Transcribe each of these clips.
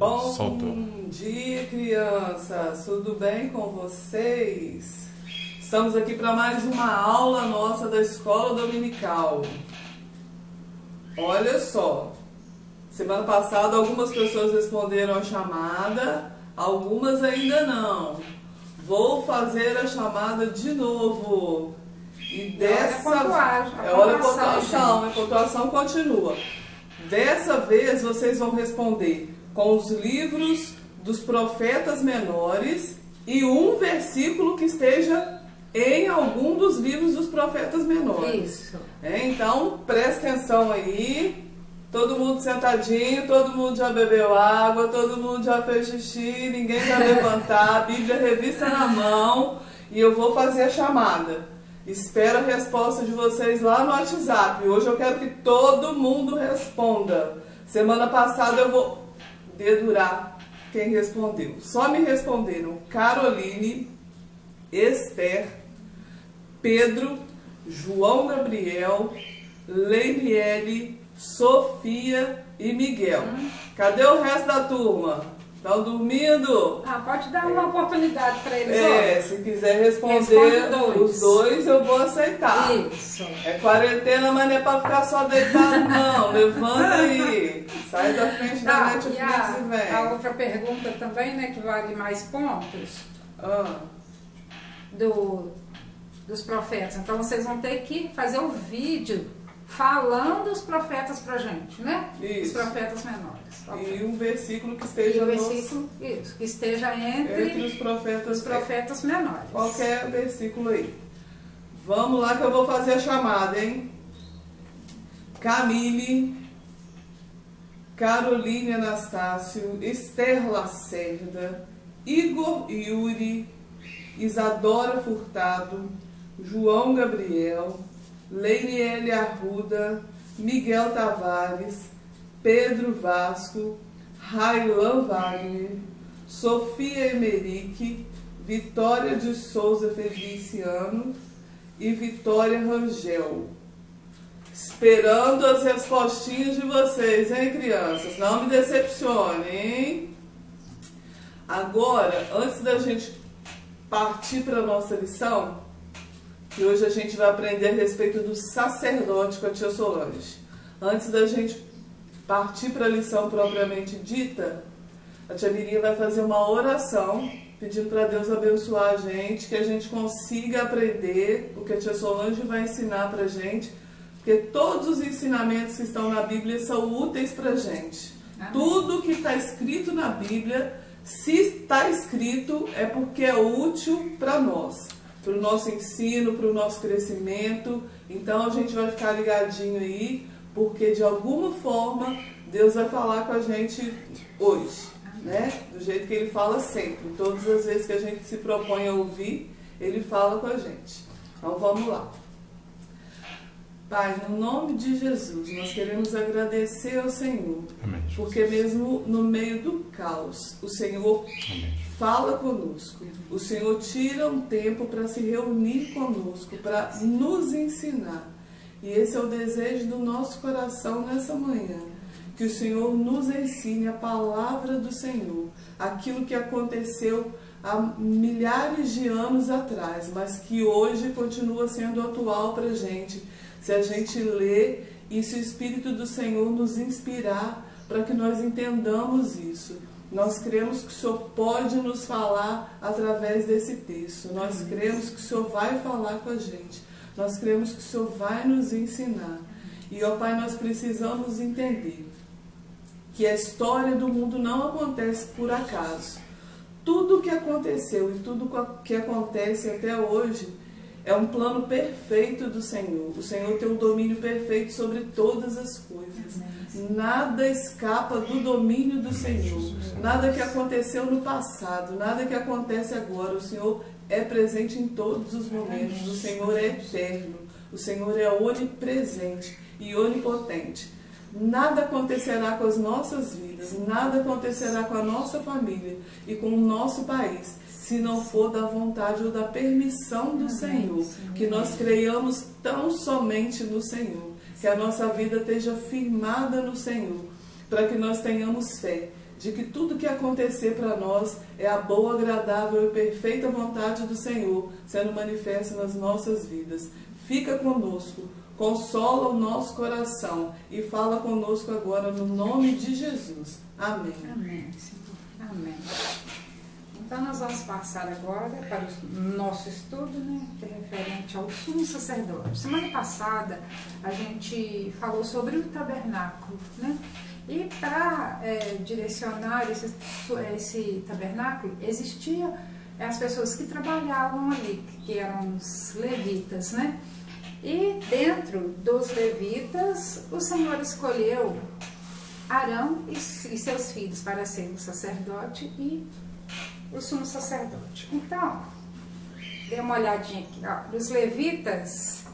Bom Soltou. dia, crianças! Tudo bem com vocês? Estamos aqui para mais uma aula nossa da Escola Dominical. Olha só, semana passada algumas pessoas responderam a chamada, algumas ainda não. Vou fazer a chamada de novo. E dessa É hora é pontuação, a pontuação continua. Dessa vez vocês vão responder com os livros dos profetas menores e um versículo que esteja em algum dos livros dos profetas menores. Isso. É, então, presta atenção aí. Todo mundo sentadinho, todo mundo já bebeu água, todo mundo já fez xixi, ninguém vai levantar, a Bíblia revista na mão e eu vou fazer a chamada. Espero a resposta de vocês lá no WhatsApp. Hoje eu quero que todo mundo responda. Semana passada eu vou dedurar quem respondeu. Só me responderam Caroline, Esther, Pedro, João Gabriel, Leiliele, Sofia e Miguel. Cadê o resto da turma? Estão dormindo? Ah, pode dar uma oportunidade para eles É, hoje. se quiser responder Responde dois. os dois, eu vou aceitar. Isso. É quarentena, mas não é pra ficar só deitado, não. Levanta aí. Sai da frente da Tá, Netflix e e a, vem. a outra pergunta também, né, que vale mais pontos, Ah, do, dos profetas. Então vocês vão ter que fazer um vídeo falando os profetas pra gente, né? Isso. Os profetas menores. Ok. e um versículo que E esteja o nos- versículo, isso, que esteja entre, entre os profetas. os profetas menores. Qualquer versículo aí. Vamos lá que eu vou fazer a chamada, hein? Camille, Caroline Anastácio, Esther Lacerda, Igor Yuri, Isadora Furtado, João Gabriel, Leiniele Arruda, Miguel Tavares, Pedro Vasco, Railan Wagner, Sofia Emerick, Vitória de Souza Feliciano e Vitória Rangel. Esperando as respostinhas de vocês, hein, crianças? Não me decepcione, hein? Agora, antes da gente partir para a nossa lição, que hoje a gente vai aprender a respeito do sacerdote com a tia Solange. Antes da gente partir para a lição propriamente dita, a tia Mirinha vai fazer uma oração pedindo para Deus abençoar a gente, que a gente consiga aprender o que a tia Solange vai ensinar para a gente, porque todos os ensinamentos que estão na Bíblia são úteis para a gente. Amém. Tudo que está escrito na Bíblia, se está escrito, é porque é útil para nós, para o nosso ensino, para o nosso crescimento. Então a gente vai ficar ligadinho aí, porque de alguma forma Deus vai falar com a gente hoje, né? Do jeito que Ele fala sempre. Todas as vezes que a gente se propõe a ouvir, Ele fala com a gente. Então vamos lá. Pai, no nome de Jesus, nós queremos agradecer ao Senhor, Amém. porque mesmo no meio do caos, o Senhor Amém. Fala conosco. O Senhor tira um tempo para se reunir conosco, para nos ensinar. E esse é o desejo do nosso coração nessa manhã. Que o Senhor nos ensine a palavra do Senhor, aquilo que aconteceu há milhares de anos atrás, mas que hoje continua sendo atual para a gente. Se a gente lê e se o Espírito do Senhor nos inspirar para que nós entendamos isso. Nós cremos que o Senhor pode nos falar através desse texto. Nós cremos que o Senhor vai falar com a gente. Nós cremos que o Senhor vai nos ensinar. E, ó Pai, nós precisamos entender que a história do mundo não acontece por acaso. Tudo o que aconteceu e tudo o que acontece até hoje é um plano perfeito do Senhor. O Senhor tem um domínio perfeito sobre todas as coisas. Nada escapa do domínio do Senhor. Nada que aconteceu no passado, nada que acontece agora. O Senhor é presente em todos os momentos. O Senhor é eterno. O Senhor é onipresente e onipotente. Nada acontecerá com as nossas vidas, nada acontecerá com a nossa família e com o nosso país, se não for da vontade ou da permissão do Senhor. Que nós creiamos tão somente no Senhor, que a nossa vida esteja firmada no Senhor, para que nós tenhamos fé de que tudo que acontecer para nós é a boa, agradável e perfeita vontade do Senhor sendo manifesta nas nossas vidas. Fica conosco, consola o nosso coração e fala conosco agora no nome de Jesus. Amém. Amém, Senhor. Amém. Então nós vamos passar agora para o nosso estudo, né, que é referente ao sumo sacerdote. Semana passada a gente falou sobre o tabernáculo, né? E para é, direcionar esse, esse tabernáculo, existia as pessoas que trabalhavam ali, que eram os levitas, né? E dentro dos levitas, o Senhor escolheu Arão e, e seus filhos para ser o sacerdote e o sumo sacerdote. Então, dê uma olhadinha aqui. Ó. Os levitas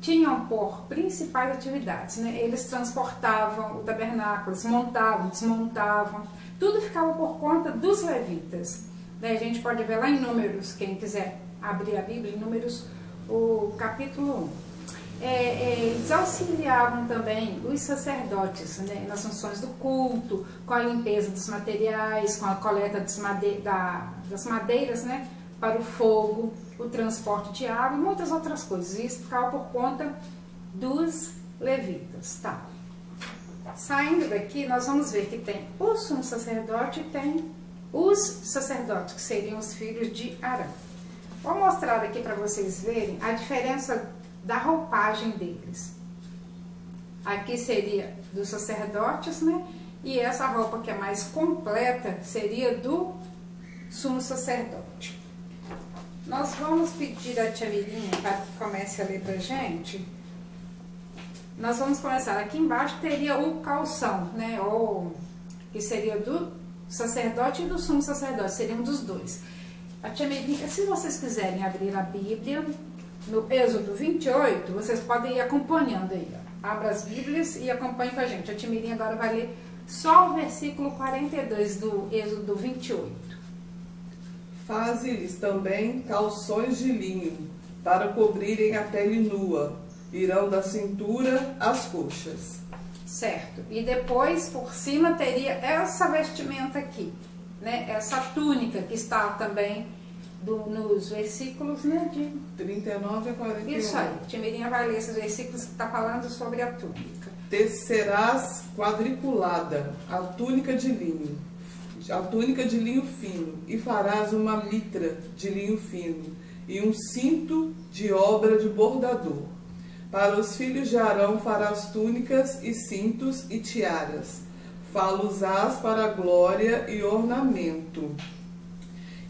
tinham por principais atividades, né? Eles transportavam o tabernáculo, eles montavam, desmontavam, tudo ficava por conta dos levitas. A gente pode ver lá em Números, quem quiser abrir a Bíblia, em Números, o capítulo 1 é, é, eles auxiliavam também os sacerdotes né, nas funções do culto, com a limpeza dos materiais, com a coleta made da, das madeiras né, para o fogo, o transporte de água e muitas outras coisas. Isso ficava por conta dos levitas. Tá. Saindo daqui, nós vamos ver que tem o sumo sacerdote e tem os sacerdotes, que seriam os filhos de Arão. Vou mostrar aqui para vocês verem a diferença da roupagem deles. Aqui seria dos sacerdotes, né? E essa roupa que é mais completa seria do sumo sacerdote. Nós vamos pedir a tia Mirinha para que comece a ler para gente. Nós vamos começar. Aqui embaixo teria o calção, né? Ou que seria do sacerdote e do sumo sacerdote, seriam dos dois. A tia Mirinha, se vocês quiserem abrir a Bíblia, no Êxodo 28, vocês podem ir acompanhando aí. Ó. Abra as Bíblias e acompanhe com a gente. A Timirinha agora vai ler só o versículo 42 do Êxodo 28. Faze-lhes também calções de linho, para cobrirem a pele nua, irão da cintura às coxas. Certo. E depois, por cima, teria essa vestimenta aqui, né? Essa túnica que está também do, nos versículos né, de 39 a 41. Isso aí, Timirinha vai ler esses versículos que está falando sobre a túnica. Tecerás quadriculada a túnica de linho, a túnica de linho fino, e farás uma mitra de linho fino, e um cinto de obra de bordador. Para os filhos de Arão farás túnicas e cintos e tiaras. Fá-los-ás para glória e ornamento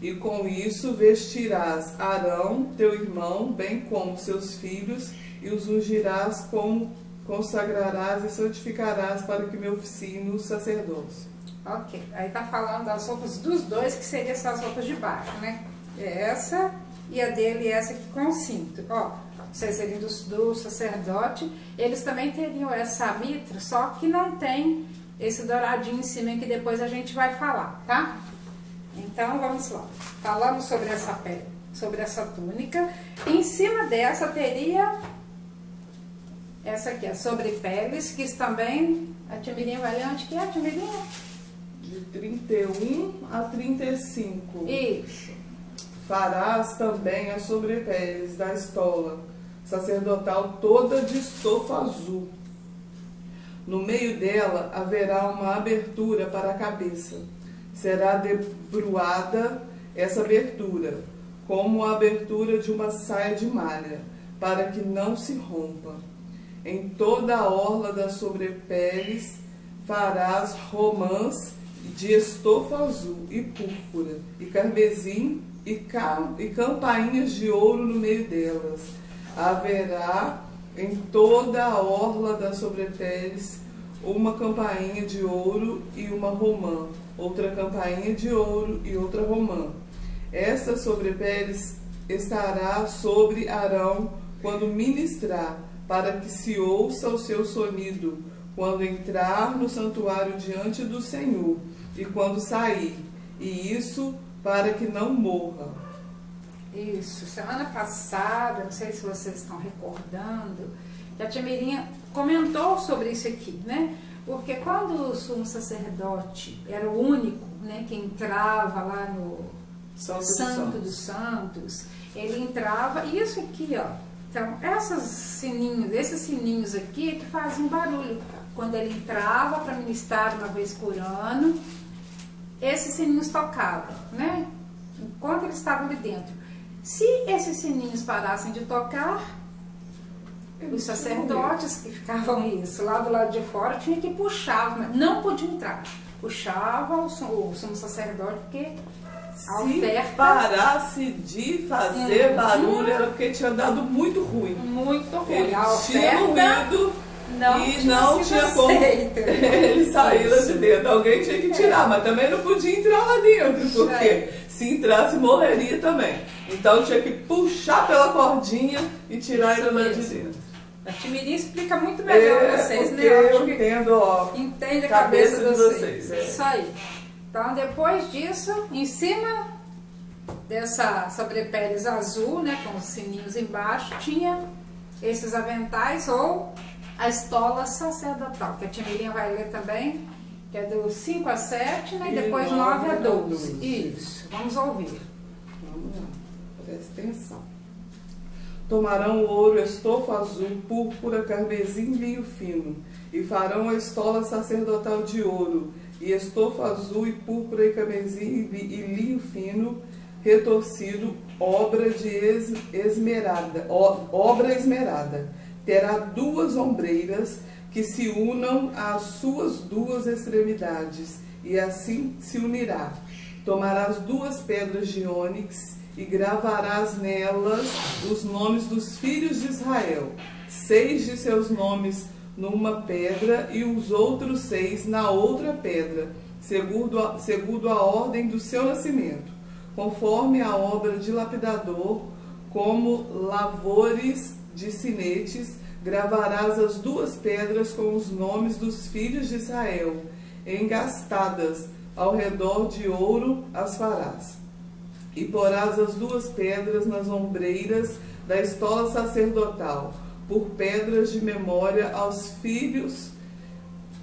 e com isso vestirás Arão, teu irmão, bem como seus filhos, e os ungirás como consagrarás e santificarás para que me oficiem no sacerdócio. Ok, aí está falando das roupas dos dois, que seriam essas roupas de baixo, né? É essa e a dele essa aqui com cinto. Ó, vocês seriam do, do sacerdote, eles também teriam essa mitra, só que não tem esse douradinho em cima que depois a gente vai falar, tá? Então vamos lá. Falamos sobre essa pele, sobre essa túnica. Em cima dessa teria essa aqui, a sobrepeles, que também a Timirinha vai ler onde que é a Timirinha? De 31 a 35. Isso. Farás também as sobrepeles da estola sacerdotal toda de estofa azul. No meio dela haverá uma abertura para a cabeça será debruada essa abertura, como a abertura de uma saia de malha, para que não se rompa. Em toda a orla das sobrepeles farás romãs de estofa azul e púrpura, e carmesim e, cam e campainhas de ouro no meio delas. Haverá em toda a orla das sobrepeles uma campainha de ouro e uma romã outra campainha de ouro e outra romã. Esta sobrepeles estará sobre Arão quando ministrar, para que se ouça o seu sonido, quando entrar no santuário diante do Senhor e quando sair, e isso para que não morra. Isso, semana passada, não sei se vocês estão recordando, que a Tia Mirinha comentou sobre isso aqui, né? Porque quando o sumo sacerdote era o único né, que entrava lá no Santo, Santo dos dos Santos, ele entrava, e isso aqui, ó, então, essas sininhos, esses sininhos aqui é que fazem barulho. Quando ele entrava para ministrar uma vez por ano, esses sininhos tocavam, né? Enquanto ele estava ali dentro. Se esses sininhos parassem de tocar, os sacerdotes que ficavam isso, lá do lado de fora, tinha que puxar, não podia entrar. Puxava o, o sumo sacerdote, porque a Se oferta parasse de fazer barulho era porque tinha dado muito ruim. muito ruim. Ele A tinha moído não e tinha não tinha como ele sair lá de dentro. Alguém tinha que tirar, mas também não podia entrar lá dentro, porque É. se entrasse morreria também. Então tinha que puxar pela cordinha e tirar Isso ele lá de dentro. A Timirim explica muito melhor É, vocês, né? Eu eu entendo, ó. entende a cabeça cabeça, de vocês. vocês, é. Isso aí. Então, depois disso, em cima dessa sobrepeles azul, né, com os sininhos embaixo, tinha esses aventais ou a estola sacerdotal, que a Timirinha vai ler também, que é do 5 a 7, né, e depois 9 nove a a 12. 12. Isso, vamos ouvir. Vamos lá, presta atenção. Tomarão ouro, estofa azul, púrpura, carmesim, vinho fino, e farão a estola sacerdotal de ouro, e estofa azul, e púrpura, e carmesim, e linho fino, retorcido, obra de es- esmerada, ó- obra esmerada. Terá duas ombreiras que se unam às suas duas extremidades, e assim se unirá. Tomarás duas pedras de ônix e gravarás nelas os nomes dos filhos de Israel, seis de seus nomes numa pedra e os outros seis na outra pedra, segundo a, segundo a ordem do seu nascimento, conforme a obra de lapidador, como lavores de sinetes, gravarás as duas pedras com os nomes dos filhos de Israel, engastadas ao redor de ouro as farás. E porás as duas pedras nas ombreiras da estola sacerdotal, por pedras de memória aos filhos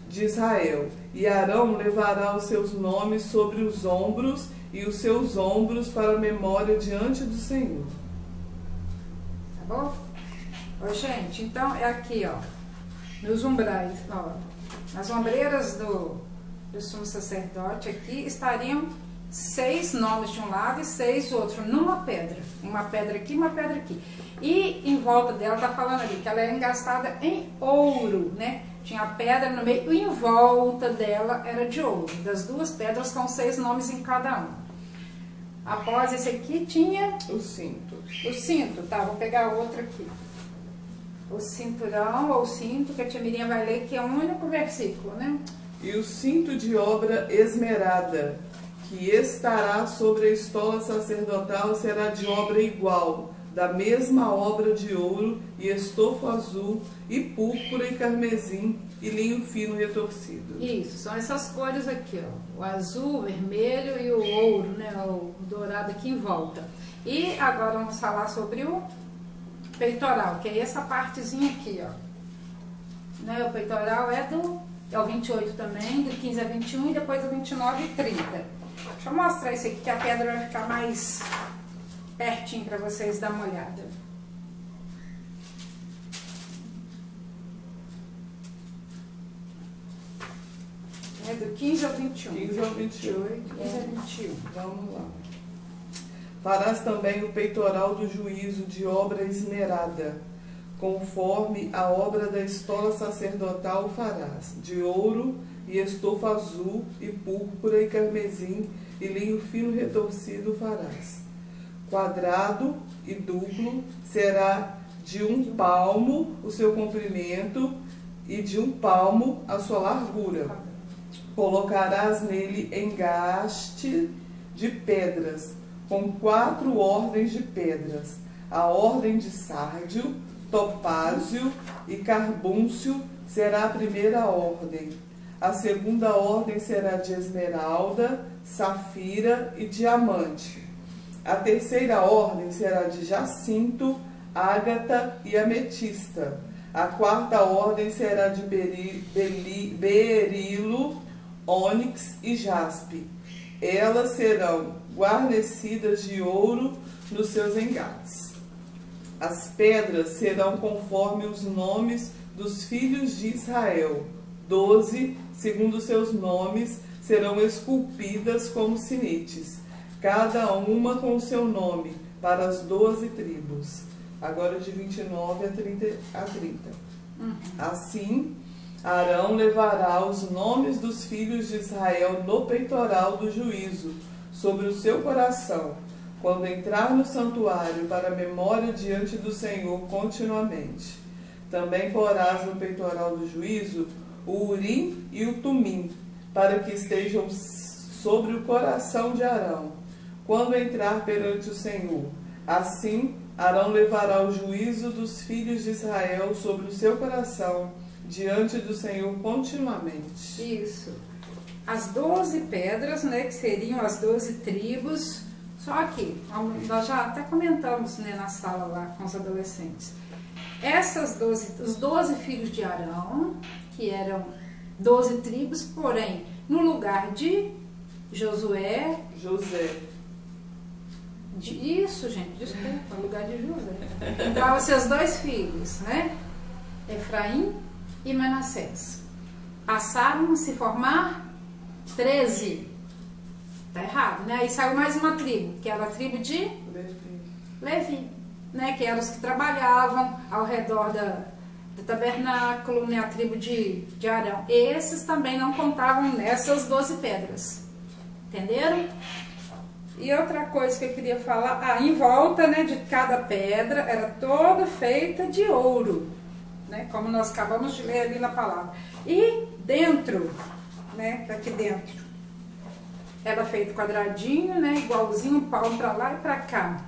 de Israel. E Arão levará os seus nomes sobre os ombros e os seus ombros para a memória diante do Senhor. Tá bom? Ô, gente, então é aqui, ó. Nos umbrais, ó. Nas ombreiras do, do sumo sacerdote aqui estariam seis nomes de um lado e seis do outro, numa pedra. Uma pedra aqui, uma pedra aqui. E em volta dela, tá falando ali, que ela é engastada em ouro, né? Tinha pedra no meio e em volta dela era de ouro. Das duas pedras com seis nomes em cada um. Após esse aqui tinha O cinto. o cinto, tá? Vou pegar outra aqui. O cinturão ou cinto, que a tia Mirinha vai ler, que é o único versículo, né? E o cinto de obra esmerada, que estará sobre a estola sacerdotal, será de obra igual, da mesma obra de ouro, e estofo azul, e púrpura, e carmesim, e linho fino retorcido. Isso, são essas cores aqui, ó. O azul, o vermelho e o ouro, né? O dourado aqui em volta. E agora vamos falar sobre o peitoral, que é essa partezinha aqui, ó. Né? O peitoral é do é o 28 também, do 15 a 21 e depois do 29 e 30. Deixa eu mostrar isso aqui que a pedra vai ficar mais pertinho para vocês dar uma olhada. É do 15 ao 21. 15 ao 21. 28, 15 a 21. Vamos lá. Farás também o peitoral do juízo de obra esmerada, conforme a obra da estola sacerdotal farás, de ouro e estofa azul e púrpura e carmesim e linho fino retorcido farás. Quadrado e duplo será de um palmo o seu comprimento e de um palmo a sua largura. Colocarás nele engaste de pedras, com quatro ordens de pedras: a ordem de sárdio, topázio e carbúncio será a primeira ordem. A segunda ordem será de esmeralda, safira e diamante. A terceira ordem será de jacinto, ágata e ametista. A quarta ordem será de beri, beri, berilo, ônix e jaspe. Elas serão guarnecidas de ouro nos seus engates. As pedras serão conforme os nomes dos filhos de Israel. Doze, segundo seus nomes, serão esculpidas como sinetes, cada uma com o seu nome, para as doze tribos. Agora de 29 a 30. A 30. Uhum. Assim, Arão levará os nomes dos filhos de Israel no peitoral do juízo, sobre o seu coração, quando entrar no santuário para memória diante do Senhor continuamente. Também porás no peitoral do juízo o Urim e o Tumim, para que estejam sobre o coração de Arão, quando entrar perante o Senhor. Assim, Arão levará o juízo dos filhos de Israel sobre o seu coração, diante do Senhor continuamente. Isso. As doze pedras, né, que seriam as doze tribos, só que, nós já até comentamos né, na sala lá com os adolescentes. Essas 12, os doze filhos de Arão, que eram doze tribos, porém, no lugar de Josué. José. De, isso, gente, desculpa, no lugar de José. Entravam seus dois filhos, né? Efraim e Manassés. Passaram a se formar 13. Tá errado, né? Aí saiu mais uma tribo, que era a tribo de Levi. Levi, né? Que eram os que trabalhavam ao redor da, do tabernáculo, né? A tribo de, de Arão. Esses também não contavam nessas 12 pedras. Entenderam? E outra coisa que eu queria falar, ah, em volta né, de cada pedra era toda feita de ouro, né, como nós acabamos de ler ali na palavra. E dentro, né, aqui dentro, era feito quadradinho, né, igualzinho, um pau para lá e para cá.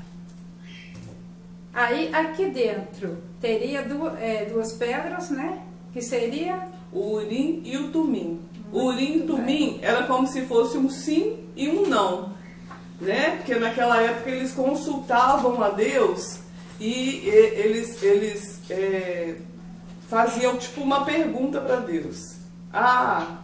Aí aqui dentro teria duas, é, duas pedras, né, que seria o urim e o tumim. O urim e o tumim era como se fosse um sim e um não né? Porque naquela época eles consultavam a Deus e, eles, eles é, faziam tipo uma pergunta para Deus. Ah,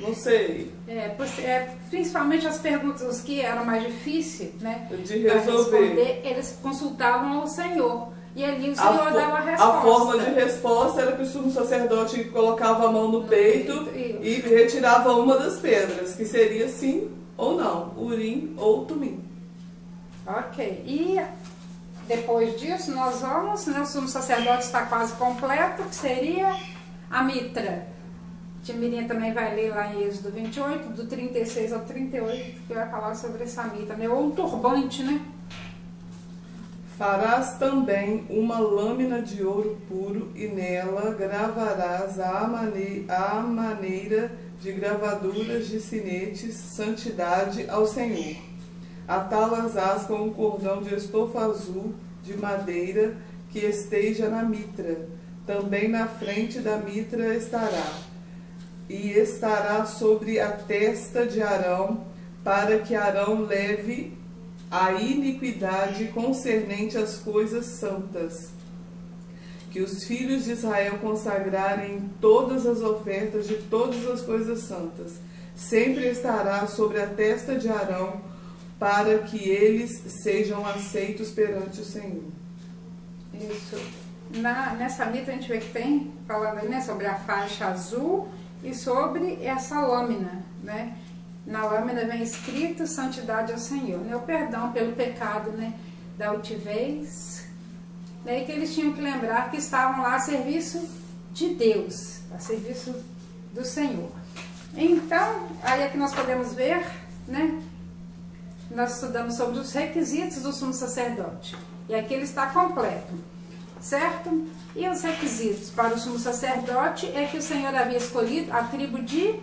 não sei. É, é, principalmente as perguntas que eram mais difíceis, né? De resolver. Responder, eles consultavam ao Senhor. E ali o Senhor a dava a resposta. A forma de resposta era que o sumo sacerdote colocava a mão no peito e retirava uma das pedras, que seria sim ou não, urim ou tumim. Ok, e depois disso nós vamos, né, o sumo sacerdote está quase completo, que seria a mitra. Timirinha também vai ler lá em Êxodo 28, do 36 ao 38, que vai falar sobre essa né? ou um turbante, né? Farás também uma lâmina de ouro puro e nela gravarás a, mane a maneira de gravaduras de sinetes, santidade ao Senhor. Atalas-as com um cordão de estofa azul de madeira que esteja na mitra. Também na frente da mitra estará. E estará sobre a testa de Arão, para que Arão leve a iniquidade concernente às coisas santas que os filhos de Israel consagrarem todas as ofertas de todas as coisas santas. Sempre estará sobre a testa de Arão, para que eles sejam aceitos perante o Senhor. Isso. Na, nessa mitra a gente vê que tem, falando aí, né, sobre a faixa azul e sobre essa lâmina, né? Na lâmina vem escrito santidade ao Senhor, né? O perdão pelo pecado, né? Da altivez, né, e que eles tinham que lembrar que estavam lá a serviço de Deus, a serviço do Senhor. Então, aí é que nós podemos ver, né? Nós estudamos sobre os requisitos do sumo sacerdote. E aqui ele está completo, certo? E os requisitos para o sumo sacerdote é que o Senhor havia escolhido a tribo de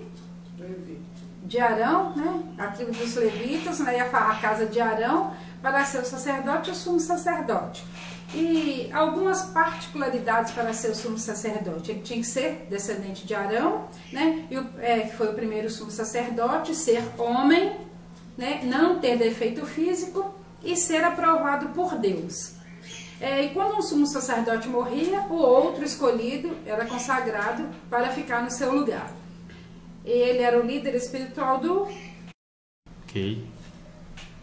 de Arão, né? A tribo dos levitas, né? a casa de Arão, para ser o sacerdote e o sumo sacerdote e algumas particularidades para ser o sumo sacerdote. Ele tinha que ser descendente de Arão, né? E é, foi o primeiro sumo sacerdote, ser homem, né? Não ter defeito físico e ser aprovado por Deus. É, e quando um sumo sacerdote morria, o outro escolhido era consagrado para ficar no seu lugar. Ele era o líder espiritual do. Ok.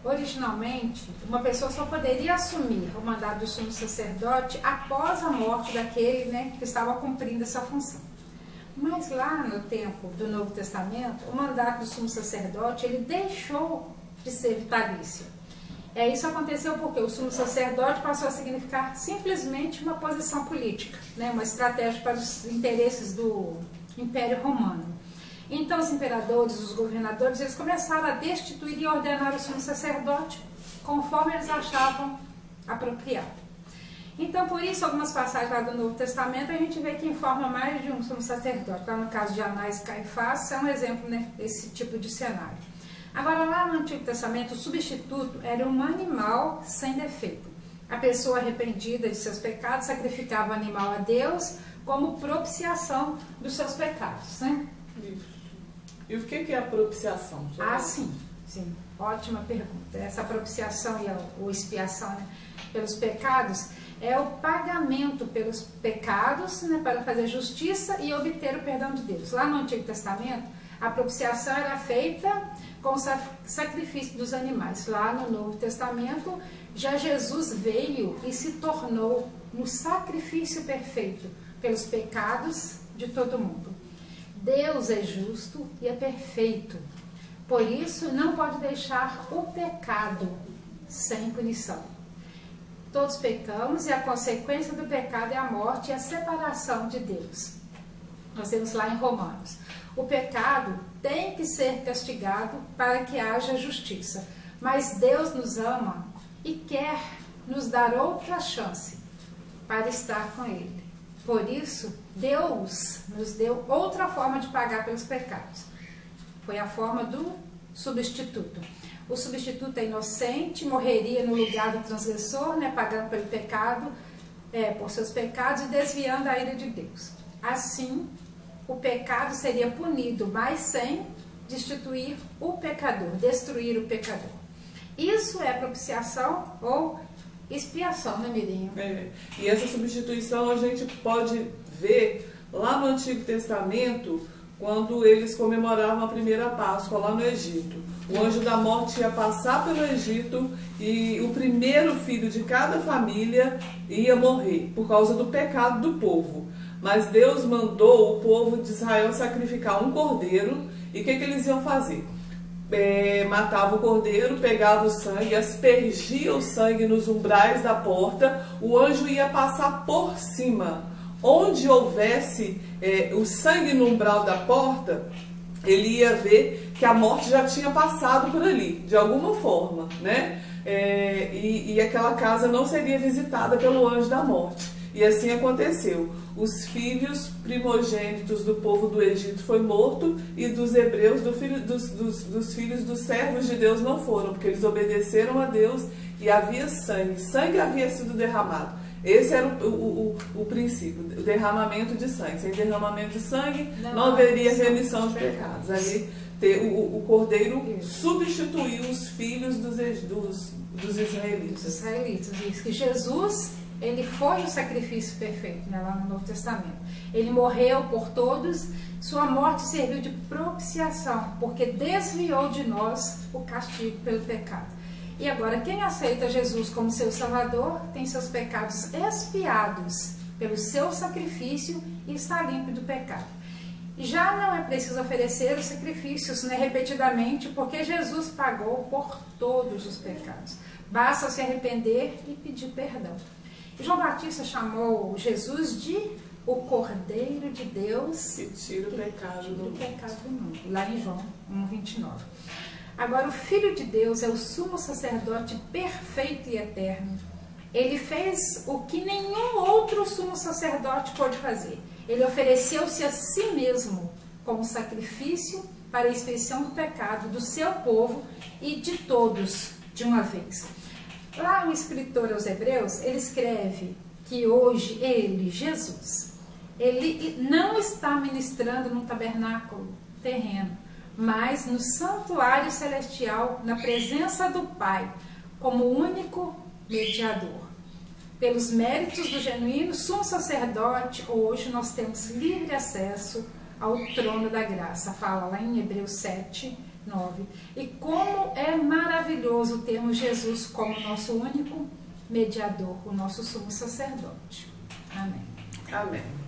Originalmente, uma pessoa só poderia assumir o mandato do sumo sacerdote após a morte daquele né, que estava cumprindo essa função. Mas lá no tempo do Novo Testamento, o mandato do sumo sacerdote ele deixou de ser vitalício. É, isso aconteceu porque o sumo sacerdote passou a significar simplesmente uma posição política, né, uma estratégia para os interesses do Império Romano. Então os imperadores, os governadores, eles começaram a destituir e ordenar o sumo sacerdote conforme eles achavam apropriado. Então, por isso, algumas passagens lá do Novo Testamento, a gente vê que informa mais de um sumo sacerdote. Lá no caso de Anás e Caifás, é um exemplo né, desse tipo de cenário. Agora, lá no Antigo Testamento, o substituto era um animal sem defeito. A pessoa arrependida de seus pecados sacrificava o animal a Deus como propiciação dos seus pecados. Né? Isso. E o que é a propiciação? Ah, sim, sim. Ótima pergunta. Essa propiciação e a, ou expiação né, pelos pecados é o pagamento pelos pecados né, para fazer justiça e obter o perdão de Deus. Lá no Antigo Testamento, a propiciação era feita com o sacrifício dos animais. Lá no Novo Testamento, já Jesus veio e se tornou um sacrifício perfeito pelos pecados de todo mundo. Deus é justo e é perfeito. Por isso, não pode deixar o pecado sem punição. Todos pecamos e a consequência do pecado é a morte e a separação de Deus. Nós temos lá em Romanos. O pecado tem que ser castigado para que haja justiça. Mas Deus nos ama e quer nos dar outra chance para estar com Ele. Por isso, Deus nos deu outra forma de pagar pelos pecados. Foi a forma do substituto. O substituto é inocente, morreria no lugar do transgressor, né, pagando pelo pecado, é, por seus pecados e desviando a ira de Deus. Assim, o pecado seria punido, mas sem destituir o pecador, destruir o pecador. Isso é propiciação ou expiação, né, Mirinho? É. E essa substituição a gente pode ver lá no Antigo Testamento, quando eles comemoravam a primeira Páscoa lá no Egito. O anjo da morte ia passar pelo Egito e o primeiro filho de cada família ia morrer por causa do pecado do povo. Mas Deus mandou o povo de Israel sacrificar um cordeiro e o que, que eles iam fazer? É, matava o cordeiro, pegava o sangue, aspergia o sangue nos umbrais da porta, o anjo ia passar por cima. Onde houvesse é, o sangue no umbral da porta, ele ia ver que a morte já tinha passado por ali, de alguma forma, né? É, e, e aquela casa não seria visitada pelo anjo da morte. E assim aconteceu. Os filhos primogênitos do povo do Egito foi morto e dos hebreus, do filho, dos, dos, dos filhos dos servos de Deus não foram, porque eles obedeceram a Deus e havia sangue. Sangue havia sido derramado. Esse era o, o, o, o, princípio, o derramamento de sangue. Sem derramamento de sangue, não, não haveria remissão de pecados. Aí ter, o, o cordeiro Isso. substituiu os filhos dos, dos, dos israelitas. Os israelitas, diz que Jesus, ele foi o sacrifício perfeito, né, lá no Novo Testamento. Ele morreu por todos, sua morte serviu de propiciação, porque desviou de nós o castigo pelo pecado. E agora, quem aceita Jesus como seu Salvador tem seus pecados expiados pelo seu sacrifício e está limpo do pecado. Já não é preciso oferecer os sacrifícios né, repetidamente, porque Jesus pagou por todos os pecados. Basta se arrepender e pedir perdão. João Batista chamou Jesus de o Cordeiro de Deus que tira o pecado do, do pecado do mundo. Lá em João 1,29. Agora, o Filho de Deus é o sumo sacerdote perfeito e eterno. Ele fez o que nenhum outro sumo sacerdote pôde fazer. Ele ofereceu-se a si mesmo como sacrifício para a expiação do pecado do seu povo e de todos de uma vez. Lá o escritor aos Hebreus, ele escreve que hoje ele, Jesus, ele não está ministrando num tabernáculo terreno, mas no santuário celestial, na presença do Pai, como único mediador. pelos méritos do genuíno sumo sacerdote, hoje nós temos livre acesso ao trono da graça. Fala lá em Hebreus 7, 9. E como é maravilhoso termos Jesus como nosso único mediador, o nosso sumo sacerdote. Amém. Amém.